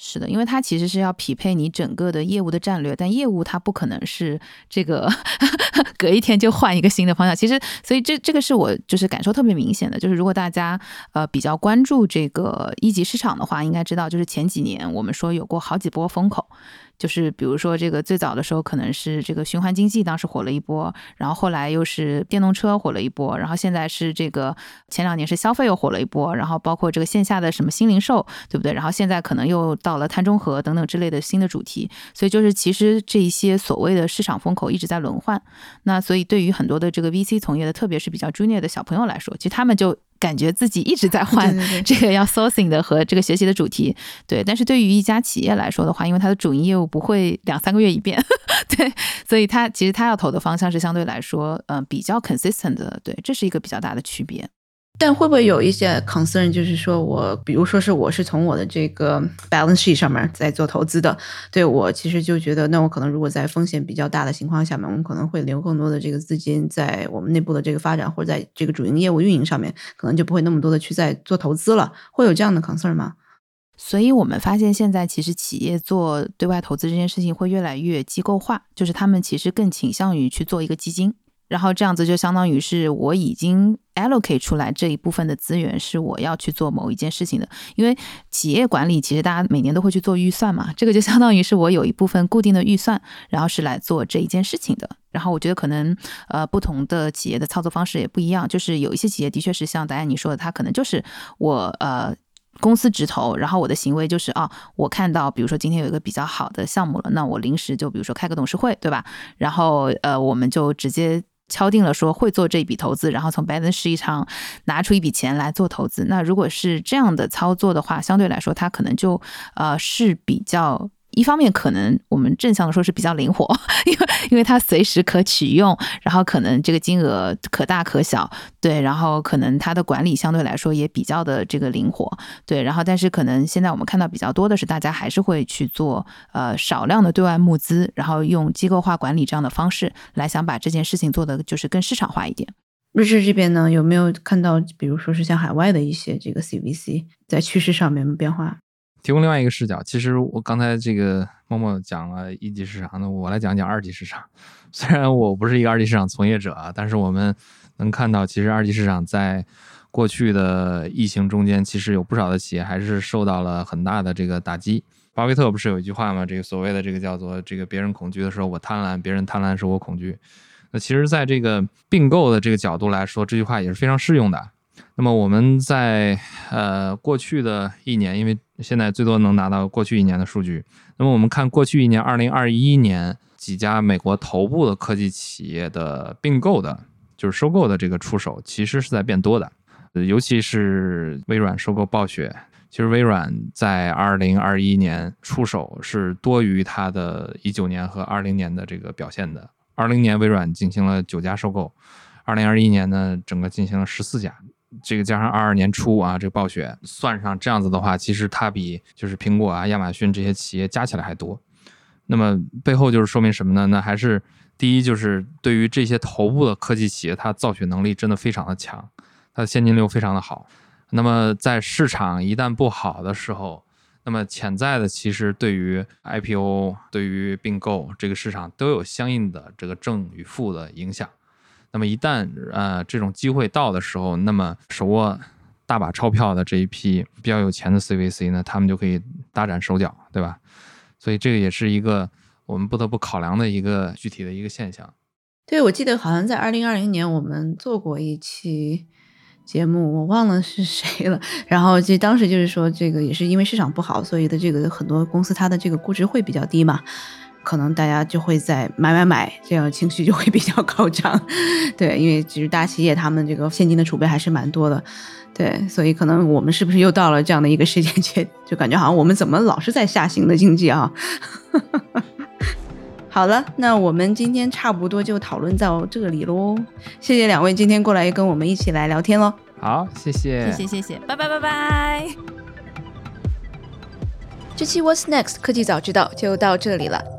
是的，因为它其实是要匹配你整个的业务的战略，但业务它不可能是这个 隔一天就换一个新的方向。其实，所以这这个是我就是感受特别明显的，就是如果大家呃比较关注这个一级市场的话，应该知道就是前几年我们说有过好几波风口。就是比如说这个最早的时候可能是这个循环经济当时火了一波，然后后来又是电动车火了一波，然后现在是这个前两年是消费又火了一波，然后包括这个线下的什么新零售，对不对？然后现在可能又到了碳中和等等之类的新的主题，所以就是其实这一些所谓的市场风口一直在轮换。那所以对于很多的这个 VC 从业的，特别是比较 junior 的小朋友来说，其实他们就。感觉自己一直在换 这个要 sourcing 的和这个学习的主题，对。但是对于一家企业来说的话，因为它的主营业务不会两三个月一变，对，所以它其实它要投的方向是相对来说，嗯，比较 consistent 的，对，这是一个比较大的区别。但会不会有一些 concern，就是说我，比如说是我是从我的这个 balance sheet 上面在做投资的，对我其实就觉得，那我可能如果在风险比较大的情况下面，我们可能会留更多的这个资金在我们内部的这个发展或者在这个主营业务运营上面，可能就不会那么多的去在做投资了，会有这样的 concern 吗？所以我们发现现在其实企业做对外投资这件事情会越来越机构化，就是他们其实更倾向于去做一个基金。然后这样子就相当于是我已经 allocate 出来这一部分的资源是我要去做某一件事情的，因为企业管理其实大家每年都会去做预算嘛，这个就相当于是我有一部分固定的预算，然后是来做这一件事情的。然后我觉得可能呃不同的企业的操作方式也不一样，就是有一些企业的确是像达安你说的，他可能就是我呃公司直投，然后我的行为就是啊，我看到比如说今天有一个比较好的项目了，那我临时就比如说开个董事会，对吧？然后呃我们就直接。敲定了说会做这笔投资，然后从 balance sheet 上拿出一笔钱来做投资。那如果是这样的操作的话，相对来说它可能就呃是比较。一方面可能我们正向的说是比较灵活，因为因为它随时可取用，然后可能这个金额可大可小，对，然后可能它的管理相对来说也比较的这个灵活，对，然后但是可能现在我们看到比较多的是大家还是会去做呃少量的对外募资，然后用机构化管理这样的方式来想把这件事情做的就是更市场化一点。瑞士这边呢有没有看到，比如说是像海外的一些这个 CVC 在趋势上面的变化？提供另外一个视角，其实我刚才这个默默讲了一级市场，那我来讲讲二级市场。虽然我不是一个二级市场从业者啊，但是我们能看到，其实二级市场在过去的疫情中间，其实有不少的企业还是受到了很大的这个打击。巴菲特不是有一句话吗？这个所谓的这个叫做这个别人恐惧的时候我贪婪，别人贪婪时候我恐惧。那其实，在这个并购的这个角度来说，这句话也是非常适用的。那么我们在呃过去的一年，因为现在最多能拿到过去一年的数据。那么我们看过去一年，二零二一年几家美国头部的科技企业的并购的，就是收购的这个出手，其实是在变多的。尤其是微软收购暴雪，其实微软在二零二一年出手是多于它的一九年和二零年的这个表现的。二零年微软进行了九家收购，二零二一年呢，整个进行了十四家。这个加上二二年初啊，这个暴雪算上这样子的话，其实它比就是苹果啊、亚马逊这些企业加起来还多。那么背后就是说明什么呢？那还是第一，就是对于这些头部的科技企业，它造血能力真的非常的强，它的现金流非常的好。那么在市场一旦不好的时候，那么潜在的其实对于 IPO、对于并购这个市场都有相应的这个正与负的影响。那么一旦呃这种机会到的时候，那么手握大把钞票的这一批比较有钱的 CVC 呢，他们就可以大展手脚，对吧？所以这个也是一个我们不得不考量的一个具体的一个现象。对，我记得好像在二零二零年我们做过一期节目，我忘了是谁了。然后就当时就是说，这个也是因为市场不好，所以的这个很多公司它的这个估值会比较低嘛。可能大家就会在买买买，这样情绪就会比较高涨，对，因为其实大企业他们这个现金的储备还是蛮多的，对，所以可能我们是不是又到了这样的一个时间节，就感觉好像我们怎么老是在下行的经济啊？好了，那我们今天差不多就讨论到这里喽，谢谢两位今天过来跟我们一起来聊天喽。好，谢谢，谢谢谢谢，拜拜拜拜。这期 What's Next 科技早知道就到这里了。